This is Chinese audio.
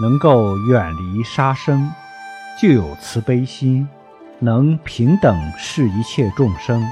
能够远离杀生就有慈悲心能平等视一切众生。